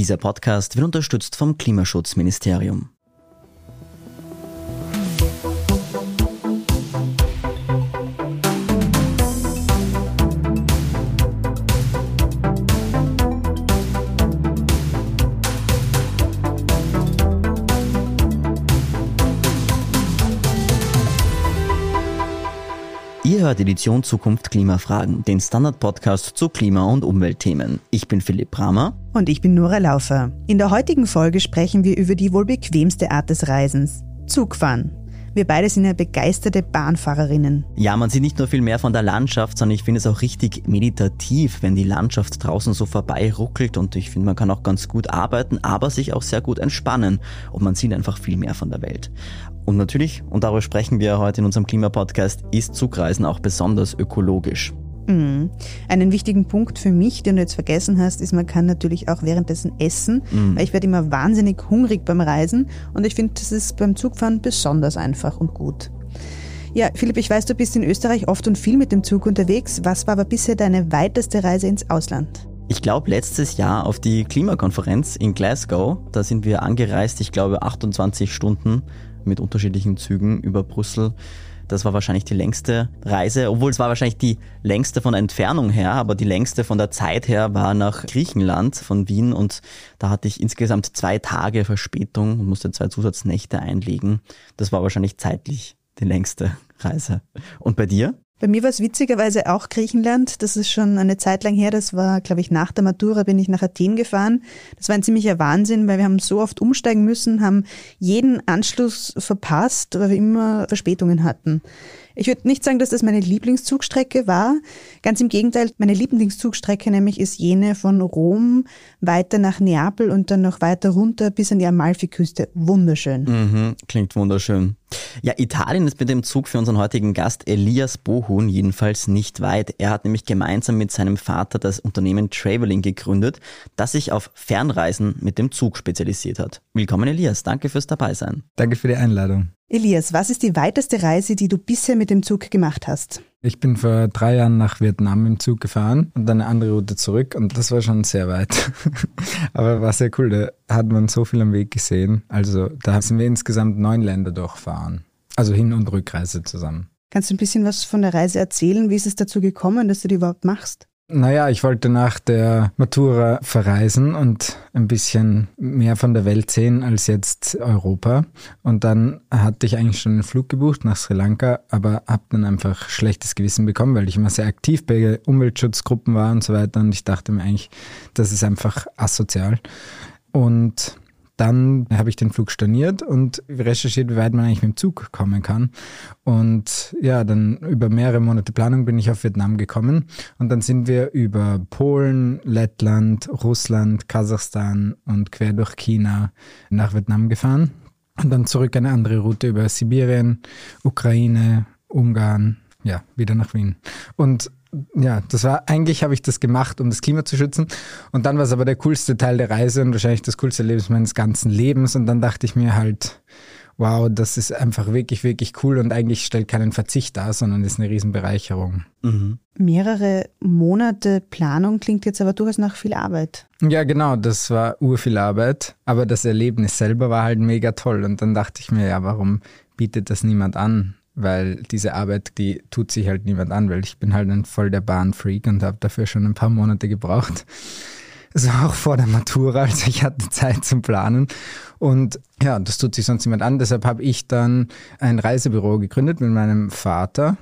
Dieser Podcast wird unterstützt vom Klimaschutzministerium. Hört Edition Zukunft Klimafragen, den Standard-Podcast zu Klima- und Umweltthemen. Ich bin Philipp Bramer. Und ich bin Nora Laufer. In der heutigen Folge sprechen wir über die wohl bequemste Art des Reisens. Zugfahren. Wir beide sind ja begeisterte Bahnfahrerinnen. Ja, man sieht nicht nur viel mehr von der Landschaft, sondern ich finde es auch richtig meditativ, wenn die Landschaft draußen so vorbei ruckelt und ich finde, man kann auch ganz gut arbeiten, aber sich auch sehr gut entspannen und man sieht einfach viel mehr von der Welt. Und natürlich, und darüber sprechen wir heute in unserem Klimapodcast, ist Zugreisen auch besonders ökologisch. Mhm. Einen wichtigen Punkt für mich, den du jetzt vergessen hast, ist, man kann natürlich auch währenddessen essen, mhm. weil ich werde immer wahnsinnig hungrig beim Reisen und ich finde, das ist beim Zugfahren besonders einfach und gut. Ja, Philipp, ich weiß, du bist in Österreich oft und viel mit dem Zug unterwegs. Was war aber bisher deine weiteste Reise ins Ausland? Ich glaube, letztes Jahr auf die Klimakonferenz in Glasgow, da sind wir angereist, ich glaube 28 Stunden mit unterschiedlichen Zügen über Brüssel. Das war wahrscheinlich die längste Reise, obwohl es war wahrscheinlich die längste von der Entfernung her, aber die längste von der Zeit her war nach Griechenland von Wien und da hatte ich insgesamt zwei Tage Verspätung und musste zwei Zusatznächte einlegen. Das war wahrscheinlich zeitlich die längste Reise. Und bei dir? Bei mir war es witzigerweise auch Griechenland. Das ist schon eine Zeit lang her. Das war, glaube ich, nach der Matura bin ich nach Athen gefahren. Das war ein ziemlicher Wahnsinn, weil wir haben so oft umsteigen müssen, haben jeden Anschluss verpasst, weil wir immer Verspätungen hatten. Ich würde nicht sagen, dass das meine Lieblingszugstrecke war. Ganz im Gegenteil, meine Lieblingszugstrecke nämlich ist jene von Rom weiter nach Neapel und dann noch weiter runter bis an die Amalfiküste. Wunderschön. Mhm, klingt wunderschön. Ja, Italien ist mit dem Zug für unseren heutigen Gast Elias Bohun jedenfalls nicht weit. Er hat nämlich gemeinsam mit seinem Vater das Unternehmen Traveling gegründet, das sich auf Fernreisen mit dem Zug spezialisiert hat. Willkommen Elias, danke fürs Dabeisein. Danke für die Einladung. Elias, was ist die weiteste Reise, die du bisher mit dem Zug gemacht hast? Ich bin vor drei Jahren nach Vietnam im Zug gefahren und dann eine andere Route zurück und das war schon sehr weit. Aber war sehr cool, da hat man so viel am Weg gesehen. Also da sind wir insgesamt neun Länder durchfahren. Also Hin- und Rückreise zusammen. Kannst du ein bisschen was von der Reise erzählen? Wie ist es dazu gekommen, dass du die überhaupt machst? Naja, ich wollte nach der Matura verreisen und ein bisschen mehr von der Welt sehen als jetzt Europa. Und dann hatte ich eigentlich schon einen Flug gebucht nach Sri Lanka, aber habe dann einfach schlechtes Gewissen bekommen, weil ich immer sehr aktiv bei Umweltschutzgruppen war und so weiter. Und ich dachte mir eigentlich, das ist einfach asozial. Und dann habe ich den Flug storniert und recherchiert, wie weit man eigentlich mit dem Zug kommen kann. Und ja, dann über mehrere Monate Planung bin ich auf Vietnam gekommen. Und dann sind wir über Polen, Lettland, Russland, Kasachstan und quer durch China nach Vietnam gefahren. Und dann zurück eine andere Route über Sibirien, Ukraine, Ungarn, ja, wieder nach Wien. Und ja, das war, eigentlich habe ich das gemacht, um das Klima zu schützen. Und dann war es aber der coolste Teil der Reise und wahrscheinlich das coolste Erlebnis meines ganzen Lebens. Und dann dachte ich mir halt, wow, das ist einfach wirklich, wirklich cool und eigentlich stellt keinen Verzicht dar, sondern ist eine Riesenbereicherung. Mhm. Mehrere Monate Planung klingt jetzt aber durchaus nach viel Arbeit. Ja, genau, das war urviel Arbeit, aber das Erlebnis selber war halt mega toll. Und dann dachte ich mir, ja, warum bietet das niemand an? Weil diese Arbeit, die tut sich halt niemand an, weil ich bin halt ein voll der Bahnfreak und habe dafür schon ein paar Monate gebraucht. War auch vor der Matura, also ich hatte Zeit zum Planen. Und ja, das tut sich sonst niemand an. Deshalb habe ich dann ein Reisebüro gegründet mit meinem Vater.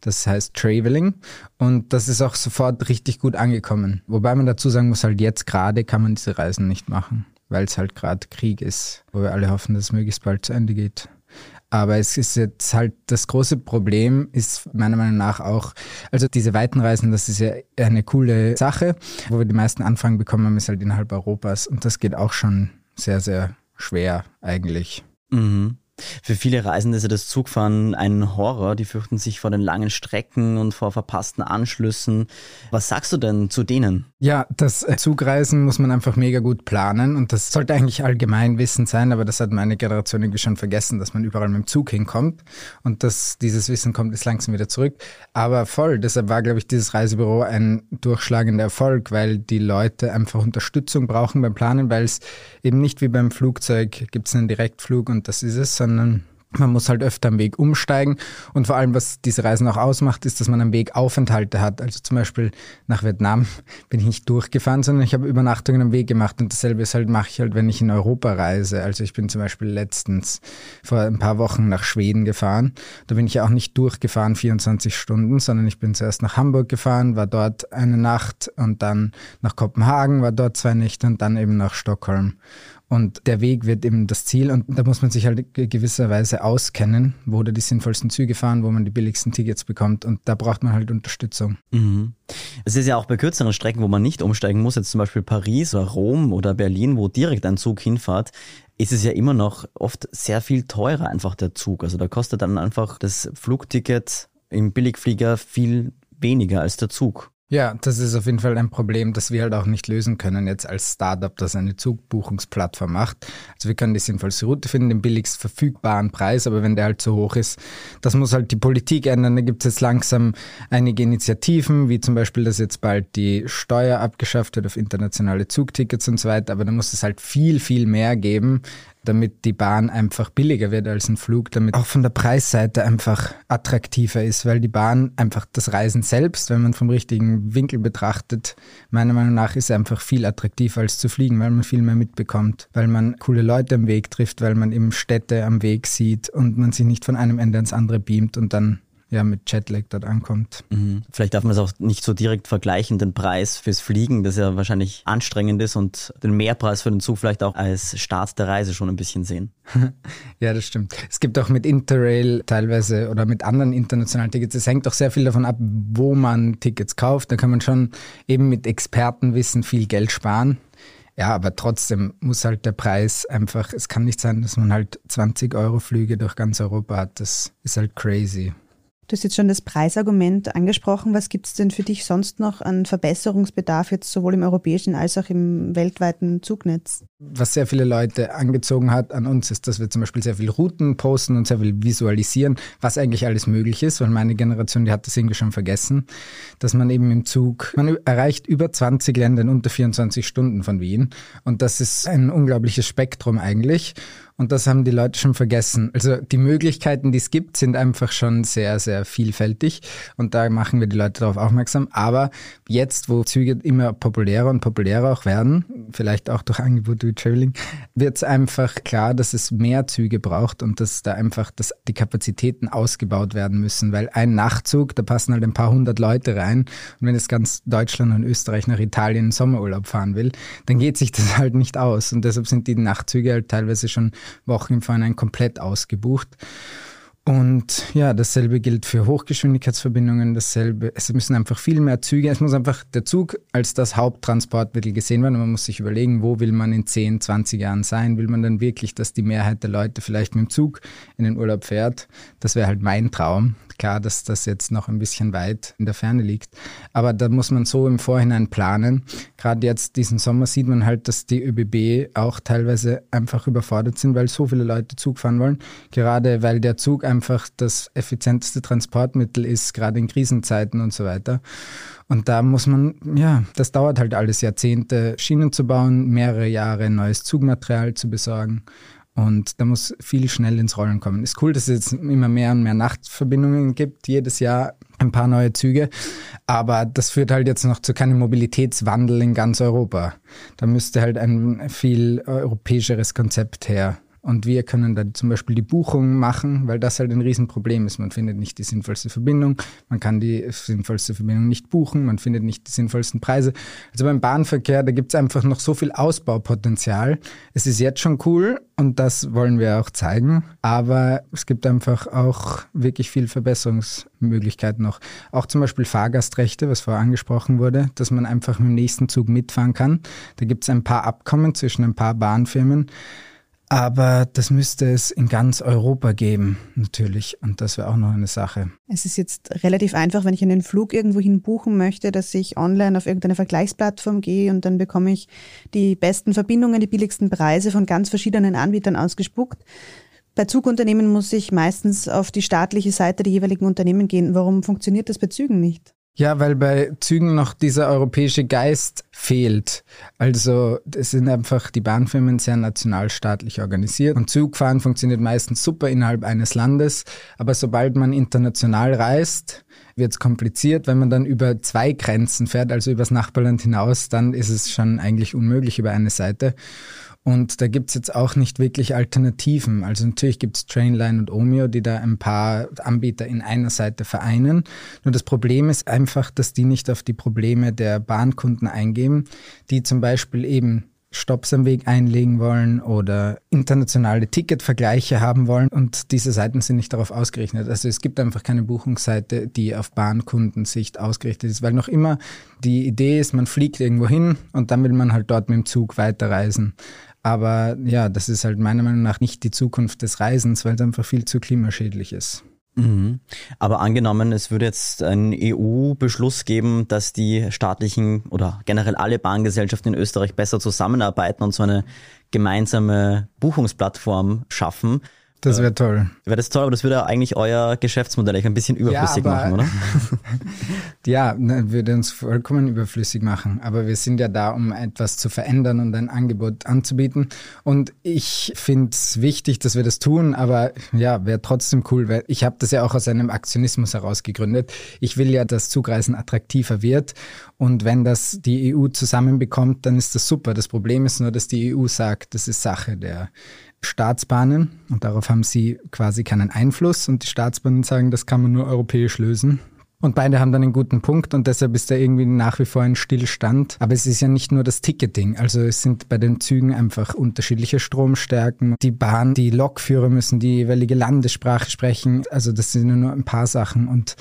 Das heißt Traveling. Und das ist auch sofort richtig gut angekommen. Wobei man dazu sagen muss, halt jetzt gerade kann man diese Reisen nicht machen, weil es halt gerade Krieg ist, wo wir alle hoffen, dass es möglichst bald zu Ende geht. Aber es ist jetzt halt, das große Problem ist meiner Meinung nach auch, also diese weiten Reisen, das ist ja eine coole Sache. Wo wir die meisten Anfragen bekommen haben, ist halt innerhalb Europas. Und das geht auch schon sehr, sehr schwer eigentlich. Mhm. Für viele Reisende ist ja das Zugfahren ein Horror. Die fürchten sich vor den langen Strecken und vor verpassten Anschlüssen. Was sagst du denn zu denen? Ja, das äh, Zugreisen muss man einfach mega gut planen und das sollte eigentlich allgemein Wissen sein, aber das hat meine Generation irgendwie schon vergessen, dass man überall mit dem Zug hinkommt und dass dieses Wissen kommt jetzt langsam wieder zurück. Aber voll, deshalb war, glaube ich, dieses Reisebüro ein durchschlagender Erfolg, weil die Leute einfach Unterstützung brauchen beim Planen, weil es eben nicht wie beim Flugzeug gibt es einen Direktflug und das ist es, sondern man muss halt öfter am Weg umsteigen und vor allem, was diese Reisen auch ausmacht, ist, dass man am Weg Aufenthalte hat. Also zum Beispiel nach Vietnam bin ich nicht durchgefahren, sondern ich habe Übernachtungen am Weg gemacht und dasselbe ist halt, mache ich halt, wenn ich in Europa reise. Also ich bin zum Beispiel letztens vor ein paar Wochen nach Schweden gefahren. Da bin ich ja auch nicht durchgefahren 24 Stunden, sondern ich bin zuerst nach Hamburg gefahren, war dort eine Nacht und dann nach Kopenhagen, war dort zwei Nächte und dann eben nach Stockholm. Und der Weg wird eben das Ziel und da muss man sich halt gewisserweise auskennen, wo da die sinnvollsten Züge fahren, wo man die billigsten Tickets bekommt und da braucht man halt Unterstützung. Mhm. Es ist ja auch bei kürzeren Strecken, wo man nicht umsteigen muss, jetzt zum Beispiel Paris oder Rom oder Berlin, wo direkt ein Zug hinfährt, ist es ja immer noch oft sehr viel teurer einfach der Zug. Also da kostet dann einfach das Flugticket im Billigflieger viel weniger als der Zug. Ja, das ist auf jeden Fall ein Problem, das wir halt auch nicht lösen können jetzt als Startup, das eine Zugbuchungsplattform macht. Also wir können die sinnvollste Route finden, den billigst verfügbaren Preis, aber wenn der halt zu hoch ist, das muss halt die Politik ändern. Da gibt es jetzt langsam einige Initiativen, wie zum Beispiel, dass jetzt bald die Steuer abgeschafft wird auf internationale Zugtickets und so weiter, aber da muss es halt viel, viel mehr geben, damit die Bahn einfach billiger wird als ein Flug, damit auch von der Preisseite einfach attraktiver ist, weil die Bahn einfach das Reisen selbst, wenn man vom richtigen Winkel betrachtet, meiner Meinung nach ist einfach viel attraktiver als zu fliegen, weil man viel mehr mitbekommt, weil man coole Leute am Weg trifft, weil man eben Städte am Weg sieht und man sich nicht von einem Ende ins andere beamt und dann ja, mit Jetlag dort ankommt. Mhm. Vielleicht darf man es auch nicht so direkt vergleichen, den Preis fürs Fliegen, das ja wahrscheinlich anstrengend ist und den Mehrpreis für den Zug vielleicht auch als Start der Reise schon ein bisschen sehen. ja, das stimmt. Es gibt auch mit Interrail teilweise oder mit anderen internationalen Tickets, es hängt auch sehr viel davon ab, wo man Tickets kauft. Da kann man schon eben mit Expertenwissen viel Geld sparen. Ja, aber trotzdem muss halt der Preis einfach, es kann nicht sein, dass man halt 20 Euro Flüge durch ganz Europa hat. Das ist halt crazy. Du hast jetzt schon das Preisargument angesprochen. Was gibt es denn für dich sonst noch an Verbesserungsbedarf jetzt sowohl im europäischen als auch im weltweiten Zugnetz? Was sehr viele Leute angezogen hat an uns, ist, dass wir zum Beispiel sehr viele Routen posten und sehr viel visualisieren, was eigentlich alles möglich ist, weil meine Generation, die hat das irgendwie schon vergessen, dass man eben im Zug, man erreicht über 20 Länder in unter 24 Stunden von Wien und das ist ein unglaubliches Spektrum eigentlich und das haben die Leute schon vergessen. Also die Möglichkeiten, die es gibt, sind einfach schon sehr, sehr vielfältig. Und da machen wir die Leute darauf aufmerksam. Aber jetzt, wo Züge immer populärer und populärer auch werden, vielleicht auch durch Angebote wie Traveling, wird es einfach klar, dass es mehr Züge braucht und dass da einfach dass die Kapazitäten ausgebaut werden müssen. Weil ein Nachtzug, da passen halt ein paar hundert Leute rein. Und wenn es ganz Deutschland und Österreich nach Italien in Sommerurlaub fahren will, dann geht sich das halt nicht aus. Und deshalb sind die Nachtzüge halt teilweise schon Wochen im Vorhinein komplett ausgebucht. Und ja, dasselbe gilt für Hochgeschwindigkeitsverbindungen, dasselbe. Es müssen einfach viel mehr Züge, es muss einfach der Zug als das Haupttransportmittel gesehen werden. Man muss sich überlegen, wo will man in 10, 20 Jahren sein? Will man dann wirklich, dass die Mehrheit der Leute vielleicht mit dem Zug in den Urlaub fährt? Das wäre halt mein Traum. Klar, dass das jetzt noch ein bisschen weit in der Ferne liegt. Aber da muss man so im Vorhinein planen. Gerade jetzt diesen Sommer sieht man halt, dass die ÖBB auch teilweise einfach überfordert sind, weil so viele Leute Zug fahren wollen. Gerade weil der Zug einfach das effizienteste Transportmittel ist, gerade in Krisenzeiten und so weiter. Und da muss man, ja, das dauert halt alles Jahrzehnte, Schienen zu bauen, mehrere Jahre neues Zugmaterial zu besorgen. Und da muss viel schnell ins Rollen kommen. Ist cool, dass es jetzt immer mehr und mehr Nachtverbindungen gibt, jedes Jahr ein paar neue Züge. Aber das führt halt jetzt noch zu keinem Mobilitätswandel in ganz Europa. Da müsste halt ein viel europäischeres Konzept her. Und wir können da zum Beispiel die Buchung machen, weil das halt ein Riesenproblem ist. Man findet nicht die sinnvollste Verbindung, man kann die sinnvollste Verbindung nicht buchen, man findet nicht die sinnvollsten Preise. Also beim Bahnverkehr, da gibt es einfach noch so viel Ausbaupotenzial. Es ist jetzt schon cool und das wollen wir auch zeigen, aber es gibt einfach auch wirklich viel Verbesserungsmöglichkeiten noch. Auch zum Beispiel Fahrgastrechte, was vorher angesprochen wurde, dass man einfach mit dem nächsten Zug mitfahren kann. Da gibt es ein paar Abkommen zwischen ein paar Bahnfirmen Aber das müsste es in ganz Europa geben, natürlich. Und das wäre auch noch eine Sache. Es ist jetzt relativ einfach, wenn ich einen Flug irgendwohin buchen möchte, dass ich online auf irgendeine Vergleichsplattform gehe und dann bekomme ich die besten Verbindungen, die billigsten Preise von ganz verschiedenen Anbietern ausgespuckt. Bei Zugunternehmen muss ich meistens auf die staatliche Seite der jeweiligen Unternehmen gehen. Warum funktioniert das bei Zügen nicht? Ja, weil bei Zügen noch dieser europäische Geist fehlt. Also es sind einfach die Bahnfirmen sehr nationalstaatlich organisiert und Zugfahren funktioniert meistens super innerhalb eines Landes, aber sobald man international reist, wird es kompliziert. Wenn man dann über zwei Grenzen fährt, also übers Nachbarland hinaus, dann ist es schon eigentlich unmöglich über eine Seite. Und da gibt's jetzt auch nicht wirklich Alternativen. Also natürlich gibt's Trainline und Omeo, die da ein paar Anbieter in einer Seite vereinen. Nur das Problem ist einfach, dass die nicht auf die Probleme der Bahnkunden eingehen, die zum Beispiel eben Stops am Weg einlegen wollen oder internationale Ticketvergleiche haben wollen und diese Seiten sind nicht darauf ausgerichtet. Also es gibt einfach keine Buchungsseite, die auf Bahnkundensicht ausgerichtet ist, weil noch immer die Idee ist, man fliegt irgendwo hin und dann will man halt dort mit dem Zug weiterreisen. Aber ja, das ist halt meiner Meinung nach nicht die Zukunft des Reisens, weil es einfach viel zu klimaschädlich ist. Mhm. Aber angenommen, es würde jetzt einen EU-Beschluss geben, dass die staatlichen oder generell alle Bahngesellschaften in Österreich besser zusammenarbeiten und so eine gemeinsame Buchungsplattform schaffen. Das wäre toll. Wäre das toll, aber das würde eigentlich euer Geschäftsmodell ein bisschen überflüssig ja, machen, oder? ja, ne, würde uns vollkommen überflüssig machen. Aber wir sind ja da, um etwas zu verändern und ein Angebot anzubieten. Und ich finde es wichtig, dass wir das tun, aber ja, wäre trotzdem cool, weil ich habe das ja auch aus einem Aktionismus heraus gegründet. Ich will ja, dass Zugreisen attraktiver wird. Und wenn das die EU zusammenbekommt, dann ist das super. Das Problem ist nur, dass die EU sagt, das ist Sache der Staatsbahnen und darauf haben sie quasi keinen Einfluss und die Staatsbahnen sagen, das kann man nur europäisch lösen. Und beide haben dann einen guten Punkt und deshalb ist da irgendwie nach wie vor ein Stillstand. Aber es ist ja nicht nur das Ticketing. Also es sind bei den Zügen einfach unterschiedliche Stromstärken. Die Bahn, die Lokführer müssen die jeweilige Landessprache sprechen. Also das sind nur ein paar Sachen und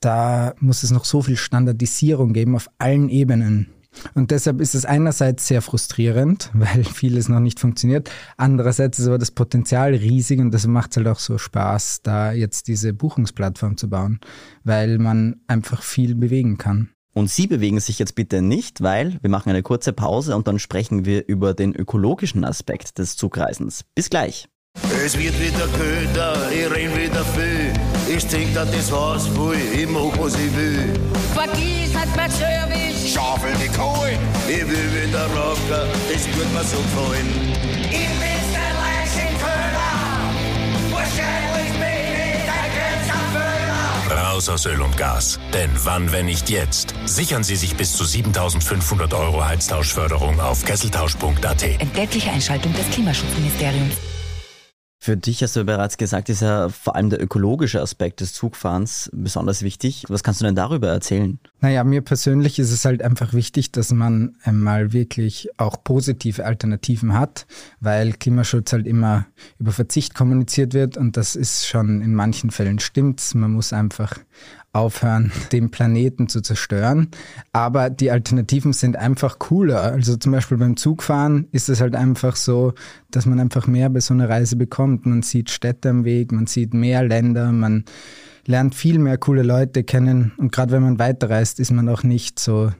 da muss es noch so viel Standardisierung geben auf allen Ebenen. Und deshalb ist es einerseits sehr frustrierend, weil vieles noch nicht funktioniert. Andererseits ist aber das Potenzial riesig und deshalb macht es halt auch so Spaß, da jetzt diese Buchungsplattform zu bauen, weil man einfach viel bewegen kann. Und Sie bewegen sich jetzt bitte nicht, weil wir machen eine kurze Pause und dann sprechen wir über den ökologischen Aspekt des Zugreisens. Bis gleich. Es wird wieder köder, ich renn wieder viel. Ich trink da das Haus voll, ich mach was ich will. Vergiss hat mein Service. Schaufel die Kohle, ich will wieder rocken, das wird mir so gefallen. Ich bin's der Leichenköder. Wahrscheinlich bin ich ein Grenzerfüller. Raus aus Öl und Gas. Denn wann, wenn nicht jetzt? Sichern Sie sich bis zu 7500 Euro Heiztauschförderung auf kesseltausch.at. Entgeltliche Einschaltung des Klimaschutzministeriums. Für dich hast du bereits gesagt, ist ja vor allem der ökologische Aspekt des Zugfahrens besonders wichtig. Was kannst du denn darüber erzählen? Naja, mir persönlich ist es halt einfach wichtig, dass man einmal wirklich auch positive Alternativen hat, weil Klimaschutz halt immer über Verzicht kommuniziert wird und das ist schon in manchen Fällen stimmt. Man muss einfach aufhören, den Planeten zu zerstören. Aber die Alternativen sind einfach cooler. Also zum Beispiel beim Zugfahren ist es halt einfach so, dass man einfach mehr bei so einer Reise bekommt. Man sieht Städte am Weg, man sieht mehr Länder, man lernt viel mehr coole Leute kennen. Und gerade wenn man weiterreist, ist man auch nicht so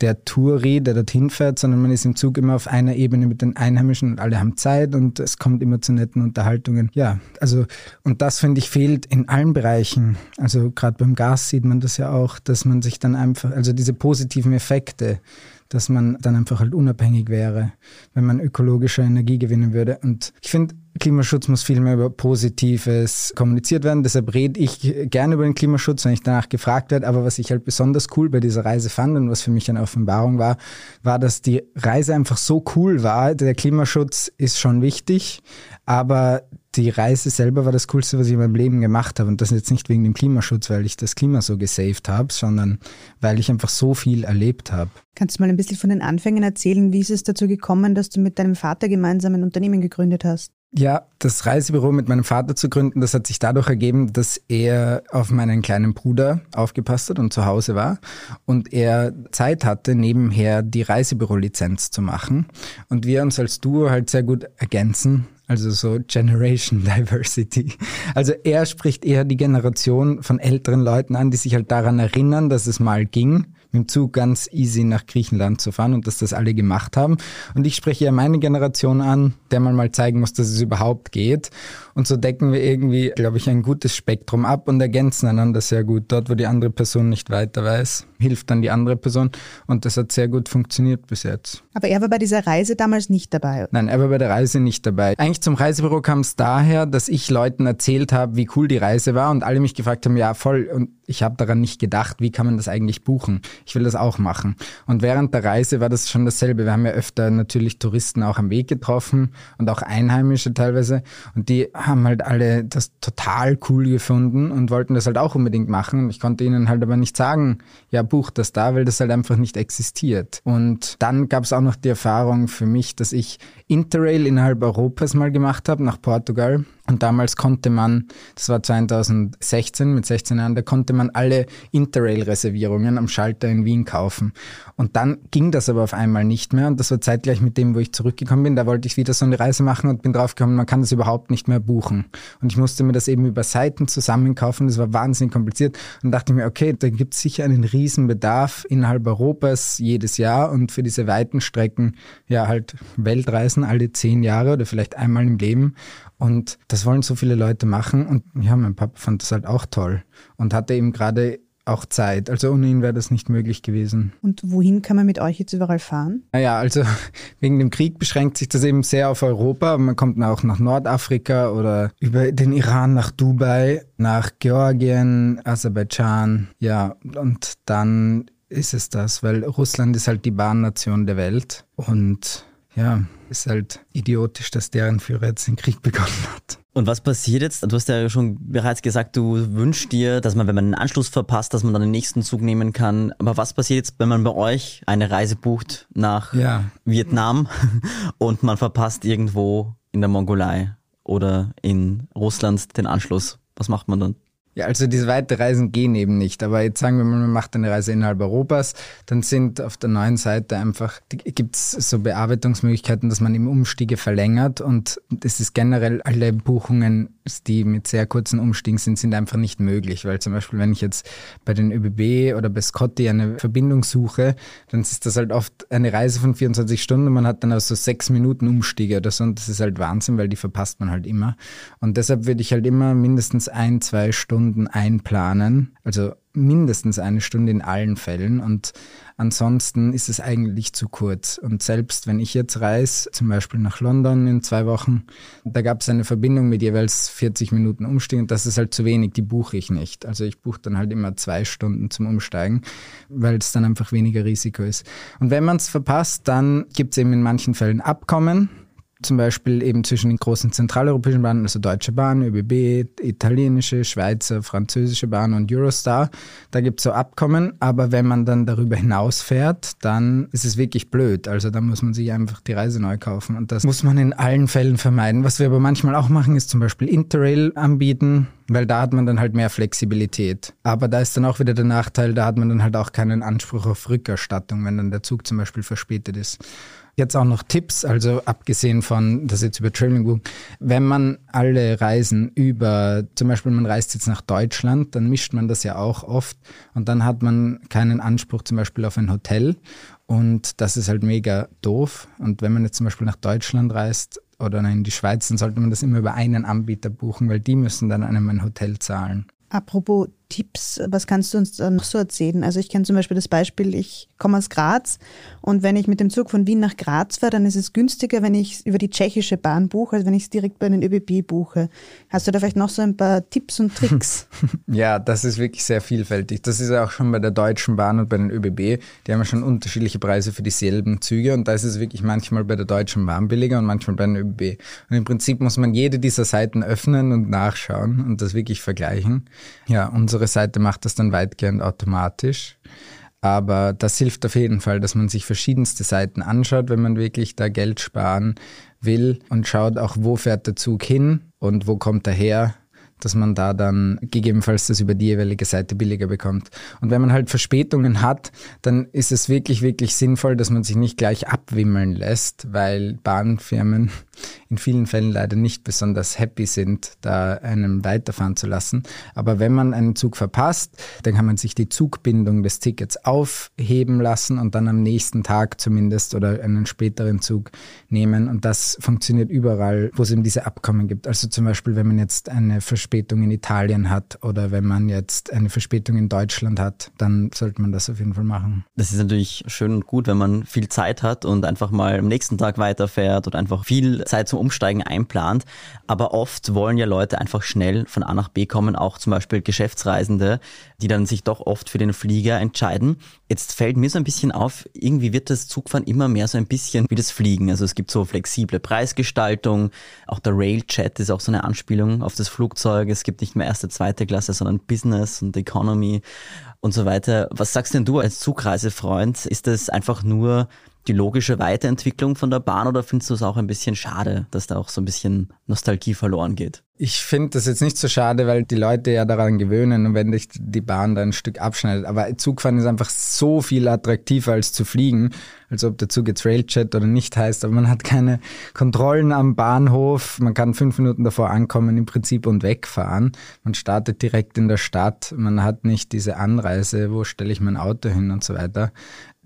der Touri, der dorthin fährt, sondern man ist im Zug immer auf einer Ebene mit den Einheimischen und alle haben Zeit und es kommt immer zu netten Unterhaltungen. Ja, also und das finde ich fehlt in allen Bereichen. Also gerade beim Gas sieht man das ja auch, dass man sich dann einfach, also diese positiven Effekte, dass man dann einfach halt unabhängig wäre, wenn man ökologische Energie gewinnen würde. Und ich finde, Klimaschutz muss viel mehr über Positives kommuniziert werden. Deshalb rede ich gerne über den Klimaschutz, wenn ich danach gefragt werde. Aber was ich halt besonders cool bei dieser Reise fand und was für mich eine Offenbarung war, war, dass die Reise einfach so cool war. Der Klimaschutz ist schon wichtig, aber die Reise selber war das Coolste, was ich in meinem Leben gemacht habe. Und das jetzt nicht wegen dem Klimaschutz, weil ich das Klima so gesaved habe, sondern weil ich einfach so viel erlebt habe. Kannst du mal ein bisschen von den Anfängen erzählen? Wie ist es dazu gekommen, dass du mit deinem Vater gemeinsam ein Unternehmen gegründet hast? Ja, das Reisebüro mit meinem Vater zu gründen, das hat sich dadurch ergeben, dass er auf meinen kleinen Bruder aufgepasst hat und zu Hause war und er Zeit hatte, nebenher die Reisebüro-Lizenz zu machen und wir uns als Duo halt sehr gut ergänzen. Also so Generation Diversity. Also er spricht eher die Generation von älteren Leuten an, die sich halt daran erinnern, dass es mal ging mit dem Zug ganz easy nach Griechenland zu fahren und dass das alle gemacht haben. Und ich spreche ja meine Generation an, der man mal zeigen muss, dass es überhaupt geht. Und so decken wir irgendwie, glaube ich, ein gutes Spektrum ab und ergänzen einander sehr gut. Dort, wo die andere Person nicht weiter weiß, hilft dann die andere Person. Und das hat sehr gut funktioniert bis jetzt. Aber er war bei dieser Reise damals nicht dabei. Nein, er war bei der Reise nicht dabei. Eigentlich zum Reisebüro kam es daher, dass ich Leuten erzählt habe, wie cool die Reise war und alle mich gefragt haben, ja voll, und ich habe daran nicht gedacht, wie kann man das eigentlich buchen? Ich will das auch machen. Und während der Reise war das schon dasselbe. Wir haben ja öfter natürlich Touristen auch am Weg getroffen und auch Einheimische teilweise. Und die haben halt alle das total cool gefunden und wollten das halt auch unbedingt machen. Ich konnte ihnen halt aber nicht sagen, ja, buch das da, weil das halt einfach nicht existiert. Und dann gab es auch noch die Erfahrung für mich, dass ich Interrail innerhalb Europas mal gemacht habe, nach Portugal. Und damals konnte man, das war 2016 mit 16 Jahren, da konnte man alle Interrail-Reservierungen am Schalter in Wien kaufen. Und dann ging das aber auf einmal nicht mehr. Und das war zeitgleich mit dem, wo ich zurückgekommen bin. Da wollte ich wieder so eine Reise machen und bin draufgekommen, man kann das überhaupt nicht mehr buchen. Und ich musste mir das eben über Seiten zusammenkaufen. Das war wahnsinnig kompliziert. Und dachte mir, okay, da gibt es sicher einen riesen Bedarf innerhalb Europas jedes Jahr. Und für diese weiten Strecken, ja, halt Weltreisen alle zehn Jahre oder vielleicht einmal im Leben. Und das wollen so viele Leute machen. Und ja, mein Papa fand das halt auch toll und hatte eben gerade auch Zeit. Also ohne ihn wäre das nicht möglich gewesen. Und wohin kann man mit euch jetzt überall fahren? Naja, also wegen dem Krieg beschränkt sich das eben sehr auf Europa. Man kommt auch nach Nordafrika oder über den Iran nach Dubai, nach Georgien, Aserbaidschan. Ja, und dann ist es das, weil Russland ist halt die Bahnnation der Welt. Und ja, ist halt idiotisch, dass deren Führer jetzt den Krieg begonnen hat. Und was passiert jetzt? Du hast ja schon bereits gesagt, du wünschst dir, dass man, wenn man einen Anschluss verpasst, dass man dann den nächsten Zug nehmen kann. Aber was passiert jetzt, wenn man bei euch eine Reise bucht nach Ja. Vietnam und man verpasst irgendwo in der Mongolei oder in Russland den Anschluss? Was macht man dann? Ja, also diese weite Reisen gehen eben nicht. Aber jetzt sagen wir mal, man macht eine Reise innerhalb Europas, dann sind auf der neuen Seite einfach, gibt es so Bearbeitungsmöglichkeiten, dass man eben Umstiege verlängert und es ist generell alle Buchungen, die mit sehr kurzen Umstiegen sind, sind einfach nicht möglich. Weil zum Beispiel, wenn ich jetzt bei den ÖBB oder bei Scotty eine Verbindung suche, dann ist das halt oft eine Reise von 24 Stunden und man hat dann also sechs Minuten Umstiege oder so und das ist halt Wahnsinn, weil die verpasst man halt immer. Und deshalb würde ich halt immer mindestens ein, zwei Stunden einplanen. Also mindestens eine Stunde in allen Fällen und ansonsten ist es eigentlich zu kurz. Und selbst wenn ich jetzt reise, zum Beispiel nach London in zwei Wochen, da gab es eine Verbindung mit jeweils 40 Minuten Umstieg und das ist halt zu wenig, die buche ich nicht. Also ich buche dann halt immer zwei Stunden zum Umsteigen, weil es dann einfach weniger Risiko ist. Und wenn man es verpasst, dann gibt es eben in manchen Fällen Abkommen, zum Beispiel eben zwischen den großen zentraleuropäischen Bahnen, also Deutsche Bahn, ÖBB, italienische, Schweizer, französische Bahn und Eurostar. Da gibt es so Abkommen, aber wenn man dann darüber hinaus fährt, dann ist es wirklich blöd. Also da muss man sich einfach die Reise neu kaufen und das muss man in allen Fällen vermeiden. Was wir aber manchmal auch machen, ist zum Beispiel Interrail anbieten, weil da hat man dann halt mehr Flexibilität. Aber da ist dann auch wieder der Nachteil, da hat man dann halt auch keinen Anspruch auf Rückerstattung, wenn dann der Zug zum Beispiel verspätet ist. Jetzt auch noch Tipps, also abgesehen von das jetzt über Traveling wenn man alle Reisen über, zum Beispiel man reist jetzt nach Deutschland, dann mischt man das ja auch oft und dann hat man keinen Anspruch zum Beispiel auf ein Hotel und das ist halt mega doof. Und wenn man jetzt zum Beispiel nach Deutschland reist oder in die Schweiz, dann sollte man das immer über einen Anbieter buchen, weil die müssen dann einem ein Hotel zahlen. Apropos Tipps, was kannst du uns da noch so erzählen? Also ich kenne zum Beispiel das Beispiel, ich komme aus Graz und wenn ich mit dem Zug von Wien nach Graz fahre, dann ist es günstiger, wenn ich es über die tschechische Bahn buche, als wenn ich es direkt bei den ÖBB buche. Hast du da vielleicht noch so ein paar Tipps und Tricks? Ja, das ist wirklich sehr vielfältig. Das ist auch schon bei der Deutschen Bahn und bei den ÖBB. Die haben ja schon unterschiedliche Preise für dieselben Züge und da ist es wirklich manchmal bei der Deutschen Bahn billiger und manchmal bei den ÖBB. Und im Prinzip muss man jede dieser Seiten öffnen und nachschauen und das wirklich vergleichen. Ja, unsere Seite macht das dann weitgehend automatisch. Aber das hilft auf jeden Fall, dass man sich verschiedenste Seiten anschaut, wenn man wirklich da Geld sparen will und schaut auch, wo fährt der Zug hin und wo kommt er her dass man da dann gegebenenfalls das über die jeweilige Seite billiger bekommt. Und wenn man halt Verspätungen hat, dann ist es wirklich, wirklich sinnvoll, dass man sich nicht gleich abwimmeln lässt, weil Bahnfirmen in vielen Fällen leider nicht besonders happy sind, da einen weiterfahren zu lassen. Aber wenn man einen Zug verpasst, dann kann man sich die Zugbindung des Tickets aufheben lassen und dann am nächsten Tag zumindest oder einen späteren Zug nehmen. Und das funktioniert überall, wo es eben diese Abkommen gibt. Also zum Beispiel, wenn man jetzt eine Verspätung in Italien hat oder wenn man jetzt eine Verspätung in Deutschland hat, dann sollte man das auf jeden Fall machen. Das ist natürlich schön und gut, wenn man viel Zeit hat und einfach mal am nächsten Tag weiterfährt oder einfach viel Zeit zum Umsteigen einplant. Aber oft wollen ja Leute einfach schnell von A nach B kommen, auch zum Beispiel Geschäftsreisende, die dann sich doch oft für den Flieger entscheiden. Jetzt fällt mir so ein bisschen auf, irgendwie wird das Zugfahren immer mehr so ein bisschen wie das Fliegen. Also es gibt so flexible Preisgestaltung, auch der Railchat ist auch so eine Anspielung auf das Flugzeug. Es gibt nicht mehr erste, zweite Klasse, sondern Business und Economy und so weiter. Was sagst denn du als Zugreisefreund? Ist das einfach nur die logische Weiterentwicklung von der Bahn oder findest du es auch ein bisschen schade, dass da auch so ein bisschen Nostalgie verloren geht? Ich finde das jetzt nicht so schade, weil die Leute ja daran gewöhnen und wenn dich die Bahn da ein Stück abschneidet. Aber Zugfahren ist einfach so viel attraktiver als zu fliegen. Also ob der Zug jetzt Railjet oder nicht heißt, aber man hat keine Kontrollen am Bahnhof. Man kann fünf Minuten davor ankommen im Prinzip und wegfahren. Man startet direkt in der Stadt. Man hat nicht diese Anreise, wo stelle ich mein Auto hin und so weiter.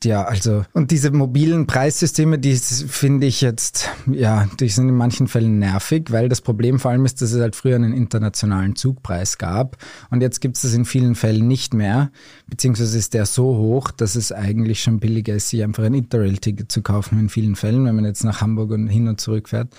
Ja, also, und diese mobilen Preissysteme, die finde ich jetzt, ja, die sind in manchen Fällen nervig, weil das Problem vor allem ist, dass es halt früher einen internationalen Zugpreis gab. Und jetzt gibt es das in vielen Fällen nicht mehr, beziehungsweise ist der so hoch, dass es eigentlich schon billiger ist, sich einfach ein Interrail-Ticket zu kaufen in vielen Fällen, wenn man jetzt nach Hamburg und hin und zurück fährt.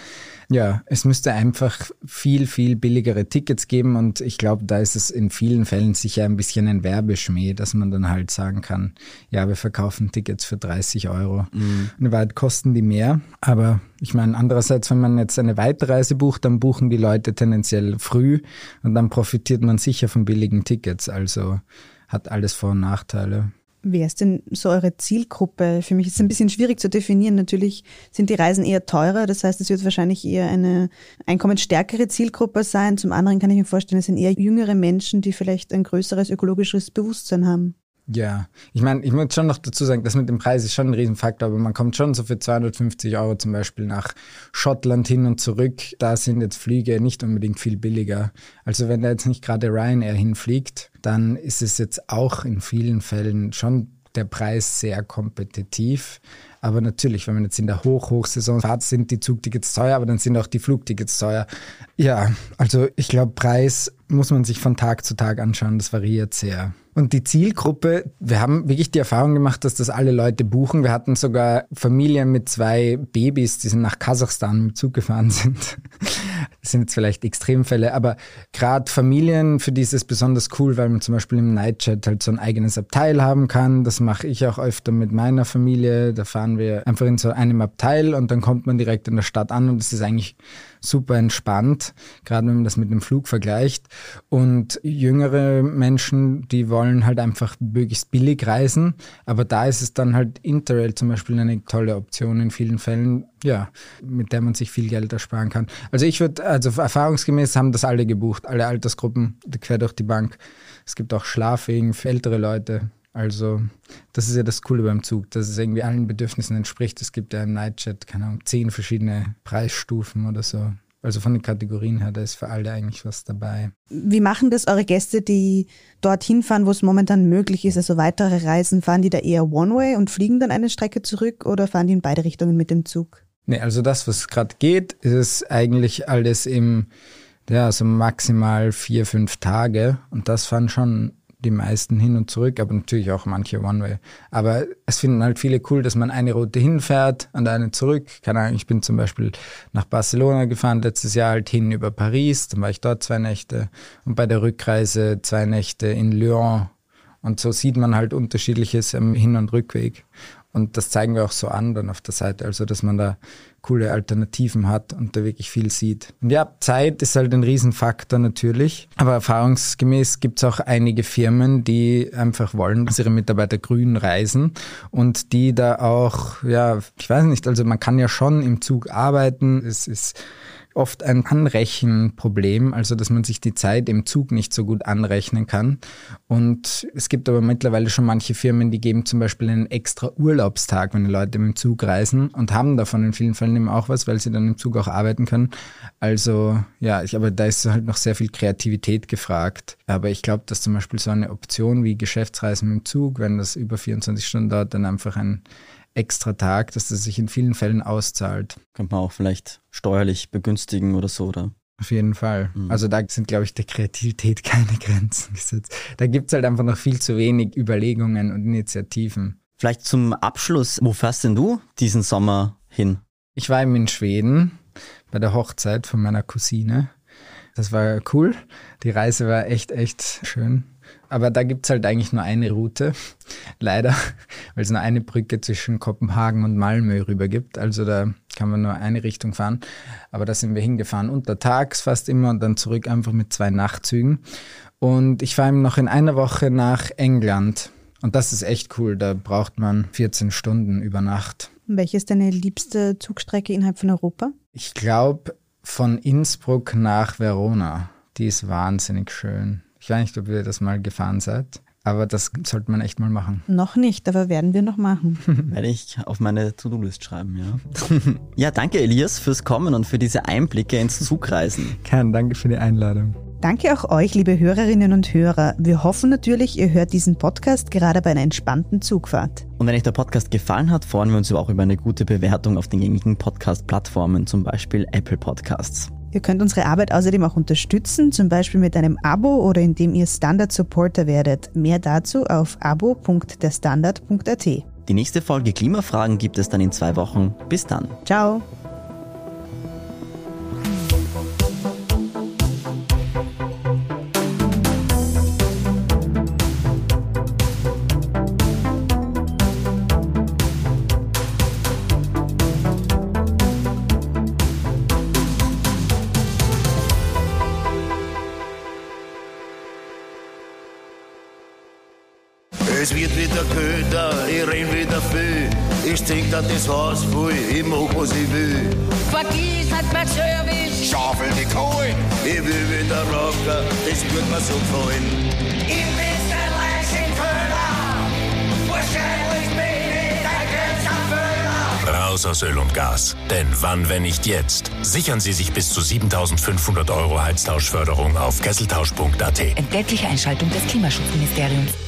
Ja, es müsste einfach viel, viel billigere Tickets geben und ich glaube, da ist es in vielen Fällen sicher ein bisschen ein Werbeschmäh, dass man dann halt sagen kann, ja, wir verkaufen Tickets für 30 Euro. Mhm. In Wahrheit kosten die mehr, aber ich meine, andererseits, wenn man jetzt eine Weiterreise bucht, dann buchen die Leute tendenziell früh und dann profitiert man sicher von billigen Tickets, also hat alles Vor- und Nachteile. Wer ist denn so eure Zielgruppe? Für mich ist es ein bisschen schwierig zu definieren. Natürlich sind die Reisen eher teurer, das heißt, es wird wahrscheinlich eher eine einkommensstärkere Zielgruppe sein. Zum anderen kann ich mir vorstellen, es sind eher jüngere Menschen, die vielleicht ein größeres ökologisches Bewusstsein haben. Ja, ich meine, ich muss schon noch dazu sagen, das mit dem Preis ist schon ein Riesenfaktor, aber man kommt schon so für 250 Euro zum Beispiel nach Schottland hin und zurück. Da sind jetzt Flüge nicht unbedingt viel billiger. Also wenn da jetzt nicht gerade Ryanair hinfliegt, dann ist es jetzt auch in vielen Fällen schon der Preis sehr kompetitiv. Aber natürlich, wenn man jetzt in der Hoch-Hochsaison fährt, sind die Zugtickets teuer, aber dann sind auch die Flugtickets teuer. Ja, also ich glaube, Preis muss man sich von Tag zu Tag anschauen. Das variiert sehr. Und die Zielgruppe, wir haben wirklich die Erfahrung gemacht, dass das alle Leute buchen. Wir hatten sogar Familien mit zwei Babys, die sind nach Kasachstan mit Zug gefahren sind. Das sind jetzt vielleicht Extremfälle, aber gerade Familien, für die ist es besonders cool, weil man zum Beispiel im Nightchat halt so ein eigenes Abteil haben kann. Das mache ich auch öfter mit meiner Familie. Da fahren wir einfach in so einem Abteil und dann kommt man direkt in der Stadt an und das ist eigentlich super entspannt, gerade wenn man das mit dem Flug vergleicht. Und jüngere Menschen, die wollen halt einfach möglichst billig reisen, aber da ist es dann halt Interrail zum Beispiel eine tolle Option in vielen Fällen, ja, mit der man sich viel Geld ersparen kann. Also ich würde, also erfahrungsgemäß haben das alle gebucht, alle Altersgruppen quer durch die Bank. Es gibt auch Schlafwegen für ältere Leute. Also, das ist ja das Coole beim Zug, dass es irgendwie allen Bedürfnissen entspricht. Es gibt ja im Nightchat, keine Ahnung, zehn verschiedene Preisstufen oder so. Also von den Kategorien her, da ist für alle eigentlich was dabei. Wie machen das eure Gäste, die dorthin fahren, wo es momentan möglich ist, also weitere Reisen? Fahren die da eher One-Way und fliegen dann eine Strecke zurück oder fahren die in beide Richtungen mit dem Zug? Nee, also das, was gerade geht, ist eigentlich alles im, ja, so maximal vier, fünf Tage. Und das fahren schon die meisten hin und zurück, aber natürlich auch manche One-Way. Aber es finden halt viele cool, dass man eine Route hinfährt und eine zurück. Keine Ahnung, ich bin zum Beispiel nach Barcelona gefahren, letztes Jahr halt hin über Paris, dann war ich dort zwei Nächte und bei der Rückreise zwei Nächte in Lyon. Und so sieht man halt unterschiedliches am Hin- und Rückweg. Und das zeigen wir auch so an dann auf der Seite, also dass man da coole Alternativen hat und da wirklich viel sieht. Und ja, Zeit ist halt ein Riesenfaktor natürlich, aber erfahrungsgemäß gibt es auch einige Firmen, die einfach wollen, dass ihre Mitarbeiter grün reisen und die da auch, ja, ich weiß nicht, also man kann ja schon im Zug arbeiten, es ist oft ein Anrechenproblem, also dass man sich die Zeit im Zug nicht so gut anrechnen kann. Und es gibt aber mittlerweile schon manche Firmen, die geben zum Beispiel einen extra Urlaubstag, wenn die Leute mit dem Zug reisen und haben davon in vielen Fällen eben auch was, weil sie dann im Zug auch arbeiten können. Also ja, ich, aber da ist halt noch sehr viel Kreativität gefragt. Aber ich glaube, dass zum Beispiel so eine Option wie Geschäftsreisen mit dem Zug, wenn das über 24 Stunden dauert, dann einfach ein extra Tag, dass das sich in vielen Fällen auszahlt. Könnte man auch vielleicht steuerlich begünstigen oder so, oder? Auf jeden Fall. Mhm. Also da sind, glaube ich, der Kreativität keine Grenzen gesetzt. Da gibt es halt einfach noch viel zu wenig Überlegungen und Initiativen. Vielleicht zum Abschluss, wo fährst denn du diesen Sommer hin? Ich war eben in Schweden bei der Hochzeit von meiner Cousine. Das war cool. Die Reise war echt, echt schön. Aber da gibt es halt eigentlich nur eine Route, leider, weil es nur eine Brücke zwischen Kopenhagen und Malmö rüber gibt. Also da kann man nur eine Richtung fahren. Aber da sind wir hingefahren, untertags fast immer und dann zurück einfach mit zwei Nachtzügen. Und ich fahre noch in einer Woche nach England. Und das ist echt cool. Da braucht man 14 Stunden über Nacht. Welche ist deine liebste Zugstrecke innerhalb von Europa? Ich glaube von Innsbruck nach Verona. Die ist wahnsinnig schön. Ich weiß nicht, ob ihr das mal gefahren seid. Aber das sollte man echt mal machen. Noch nicht, aber werden wir noch machen. Werde ich auf meine To-Do-List schreiben, ja. ja, danke Elias fürs Kommen und für diese Einblicke ins Zugreisen. Kein danke für die Einladung. Danke auch euch, liebe Hörerinnen und Hörer. Wir hoffen natürlich, ihr hört diesen Podcast gerade bei einer entspannten Zugfahrt. Und wenn euch der Podcast gefallen hat, freuen wir uns auch über eine gute Bewertung auf den gängigen Podcast-Plattformen, zum Beispiel Apple Podcasts. Ihr könnt unsere Arbeit außerdem auch unterstützen, zum Beispiel mit einem Abo oder indem ihr Standard Supporter werdet. Mehr dazu auf abo.derstandard.at. Die nächste Folge Klimafragen gibt es dann in zwei Wochen. Bis dann. Ciao. Wieder köder, ich renn wieder viel. Ich denk an das Haus voll, ich mach was ich will. Vergiss hat mein Service. Schaufel die Kohle, ich will wieder rocken, das wird mir so gefallen. Ich bin's der Leichenköder. Wahrscheinlich bin ich dein Grenzerfüller. Raus aus Öl und Gas. Denn wann, wenn nicht jetzt? Sichern Sie sich bis zu 7500 Euro Heiztauschförderung auf kesseltausch.at. Entgeltliche Einschaltung des Klimaschutzministeriums.